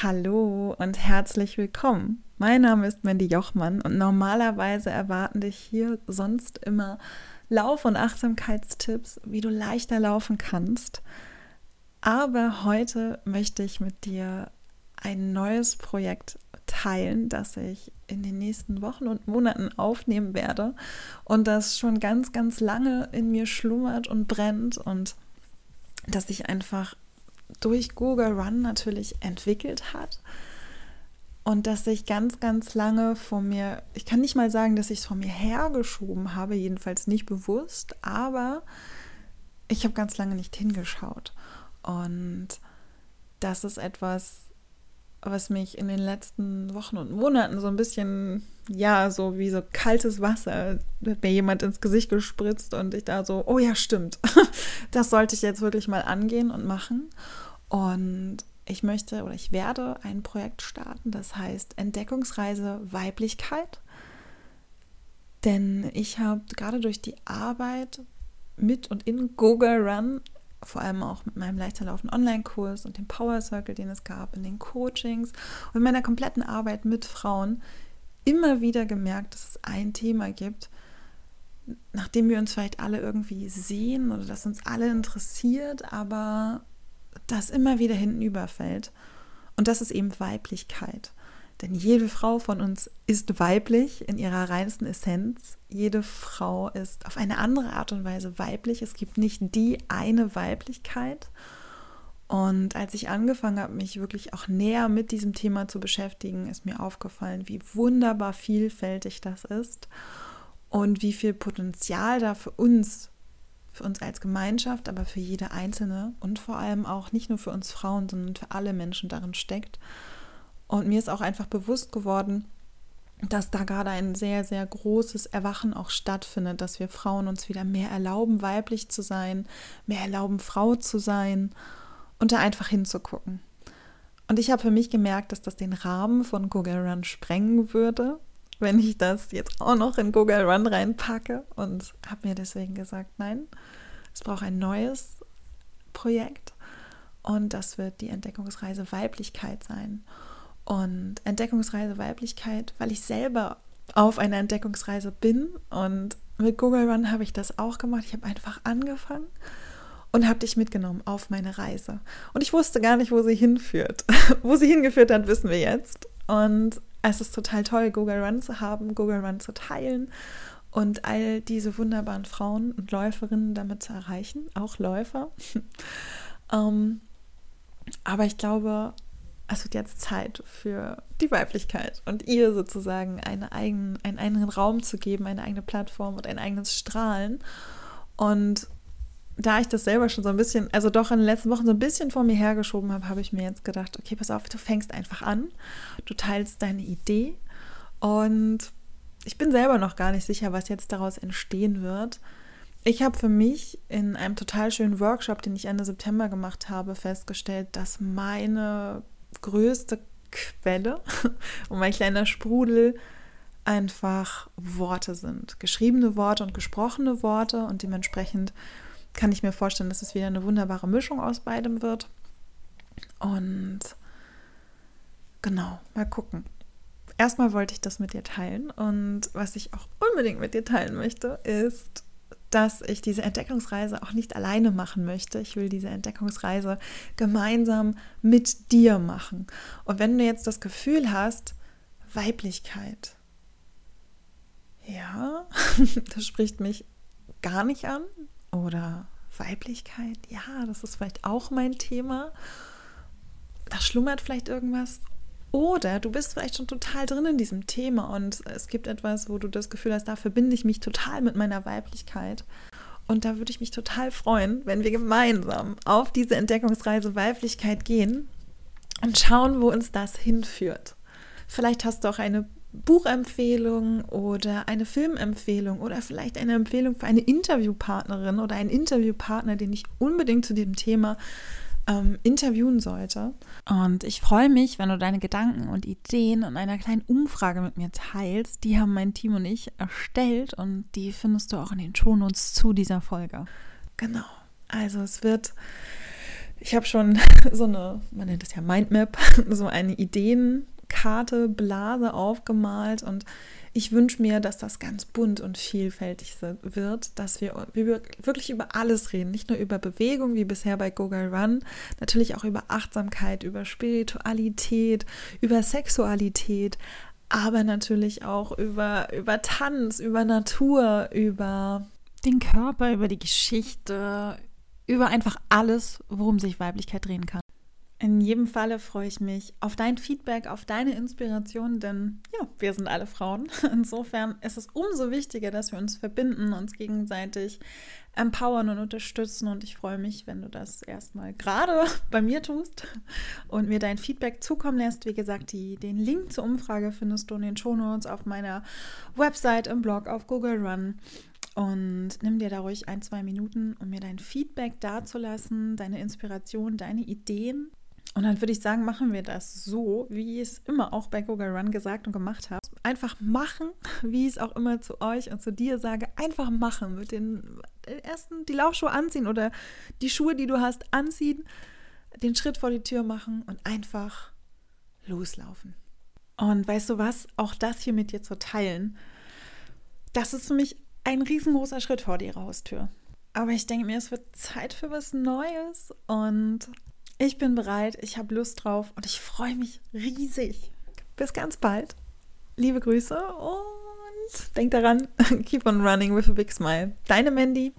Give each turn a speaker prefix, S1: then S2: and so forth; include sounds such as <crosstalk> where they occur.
S1: Hallo und herzlich willkommen. Mein Name ist Mandy Jochmann und normalerweise erwarten dich hier sonst immer Lauf- und Achtsamkeitstipps, wie du leichter laufen kannst. Aber heute möchte ich mit dir ein neues Projekt teilen, das ich in den nächsten Wochen und Monaten aufnehmen werde und das schon ganz, ganz lange in mir schlummert und brennt und das sich einfach durch Google Run natürlich entwickelt hat und dass ich ganz, ganz lange vor mir, ich kann nicht mal sagen, dass ich es vor mir hergeschoben habe, jedenfalls nicht bewusst, aber ich habe ganz lange nicht hingeschaut. Und das ist etwas, was mich in den letzten Wochen und Monaten so ein bisschen, ja, so wie so kaltes Wasser, hat mir jemand ins Gesicht gespritzt und ich da so, oh ja, stimmt, <laughs> das sollte ich jetzt wirklich mal angehen und machen. Und ich möchte oder ich werde ein Projekt starten, das heißt Entdeckungsreise Weiblichkeit. Denn ich habe gerade durch die Arbeit mit und in Google Run, vor allem auch mit meinem Leichterlaufen Online-Kurs und dem Power Circle, den es gab, in den Coachings und meiner kompletten Arbeit mit Frauen, immer wieder gemerkt, dass es ein Thema gibt, nachdem wir uns vielleicht alle irgendwie sehen oder das uns alle interessiert, aber das immer wieder hinten überfällt. Und das ist eben Weiblichkeit. Denn jede Frau von uns ist weiblich in ihrer reinsten Essenz. Jede Frau ist auf eine andere Art und Weise weiblich. Es gibt nicht die eine Weiblichkeit. Und als ich angefangen habe, mich wirklich auch näher mit diesem Thema zu beschäftigen, ist mir aufgefallen, wie wunderbar vielfältig das ist und wie viel Potenzial da für uns für uns als Gemeinschaft, aber für jede Einzelne und vor allem auch nicht nur für uns Frauen, sondern für alle Menschen darin steckt. Und mir ist auch einfach bewusst geworden, dass da gerade ein sehr, sehr großes Erwachen auch stattfindet, dass wir Frauen uns wieder mehr erlauben, weiblich zu sein, mehr erlauben, Frau zu sein und da einfach hinzugucken. Und ich habe für mich gemerkt, dass das den Rahmen von Google Run sprengen würde, wenn ich das jetzt auch noch in Google Run reinpacke und habe mir deswegen gesagt, nein, es braucht ein neues Projekt und das wird die Entdeckungsreise Weiblichkeit sein. Und Entdeckungsreise Weiblichkeit, weil ich selber auf einer Entdeckungsreise bin und mit Google Run habe ich das auch gemacht. Ich habe einfach angefangen und habe dich mitgenommen auf meine Reise. Und ich wusste gar nicht, wo sie hinführt. <laughs> wo sie hingeführt hat, wissen wir jetzt. Und es ist total toll, Google Run zu haben, Google Run zu teilen und all diese wunderbaren Frauen und Läuferinnen damit zu erreichen, auch Läufer. <laughs> ähm, aber ich glaube, es wird jetzt Zeit für die Weiblichkeit und ihr sozusagen eine eigenen, einen eigenen Raum zu geben, eine eigene Plattform und ein eigenes Strahlen. Und da ich das selber schon so ein bisschen, also doch in den letzten Wochen so ein bisschen vor mir hergeschoben habe, habe ich mir jetzt gedacht, okay, pass auf, du fängst einfach an, du teilst deine Idee und ich bin selber noch gar nicht sicher, was jetzt daraus entstehen wird. Ich habe für mich in einem total schönen Workshop, den ich Ende September gemacht habe, festgestellt, dass meine größte Quelle <laughs> und mein kleiner Sprudel einfach Worte sind. Geschriebene Worte und gesprochene Worte und dementsprechend kann ich mir vorstellen, dass es wieder eine wunderbare Mischung aus beidem wird. Und genau, mal gucken. Erstmal wollte ich das mit dir teilen und was ich auch unbedingt mit dir teilen möchte, ist, dass ich diese Entdeckungsreise auch nicht alleine machen möchte. Ich will diese Entdeckungsreise gemeinsam mit dir machen. Und wenn du jetzt das Gefühl hast, Weiblichkeit, ja, <laughs> das spricht mich gar nicht an, oder Weiblichkeit, ja, das ist vielleicht auch mein Thema. Da schlummert vielleicht irgendwas. Oder du bist vielleicht schon total drin in diesem Thema und es gibt etwas, wo du das Gefühl hast, da verbinde ich mich total mit meiner Weiblichkeit. Und da würde ich mich total freuen, wenn wir gemeinsam auf diese Entdeckungsreise Weiblichkeit gehen und schauen, wo uns das hinführt. Vielleicht hast du auch eine Buchempfehlung oder eine Filmempfehlung oder vielleicht eine Empfehlung für eine Interviewpartnerin oder einen Interviewpartner, den ich unbedingt zu diesem Thema ähm, interviewen sollte. Und ich freue mich, wenn du deine Gedanken und Ideen in einer kleinen Umfrage mit mir teilst. Die haben mein Team und ich erstellt und die findest du auch in den Shownotes zu dieser Folge. Genau. Also es wird Ich habe schon <laughs> so eine, man nennt es ja Mindmap, <laughs> so eine Ideenkarte, Blase aufgemalt und ich wünsche mir, dass das ganz bunt und vielfältig wird, dass wir, wir wirklich über alles reden, nicht nur über Bewegung wie bisher bei Google Run, natürlich auch über Achtsamkeit, über Spiritualität, über Sexualität, aber natürlich auch über, über Tanz, über Natur, über den Körper, über die Geschichte, über einfach alles, worum sich Weiblichkeit drehen kann. In jedem Falle freue ich mich auf dein Feedback, auf deine Inspiration, denn ja, wir sind alle Frauen. <laughs> Insofern ist es umso wichtiger, dass wir uns verbinden, uns gegenseitig empowern und unterstützen. Und ich freue mich, wenn du das erstmal gerade <laughs> bei mir tust und mir dein Feedback zukommen lässt. Wie gesagt, die, den Link zur Umfrage findest du in den Shownotes auf meiner Website, im Blog, auf Google Run. Und nimm dir da ruhig ein, zwei Minuten, um mir dein Feedback dazulassen, deine Inspiration, deine Ideen. Und dann würde ich sagen, machen wir das so, wie ich es immer auch bei Google Run gesagt und gemacht habe. Einfach machen, <laughs> wie ich es auch immer zu euch und zu dir sage. Einfach machen. Mit den ersten die Laufschuhe anziehen oder die Schuhe, die du hast, anziehen, den Schritt vor die Tür machen und einfach loslaufen. Und weißt du was? Auch das hier mit dir zu teilen, das ist für mich ein riesengroßer Schritt vor die Haustür. Aber ich denke mir, es wird Zeit für was Neues und ich bin bereit, ich habe Lust drauf und ich freue mich riesig. Bis ganz bald. Liebe Grüße und denk daran, <laughs> keep on running with a big smile. Deine Mandy.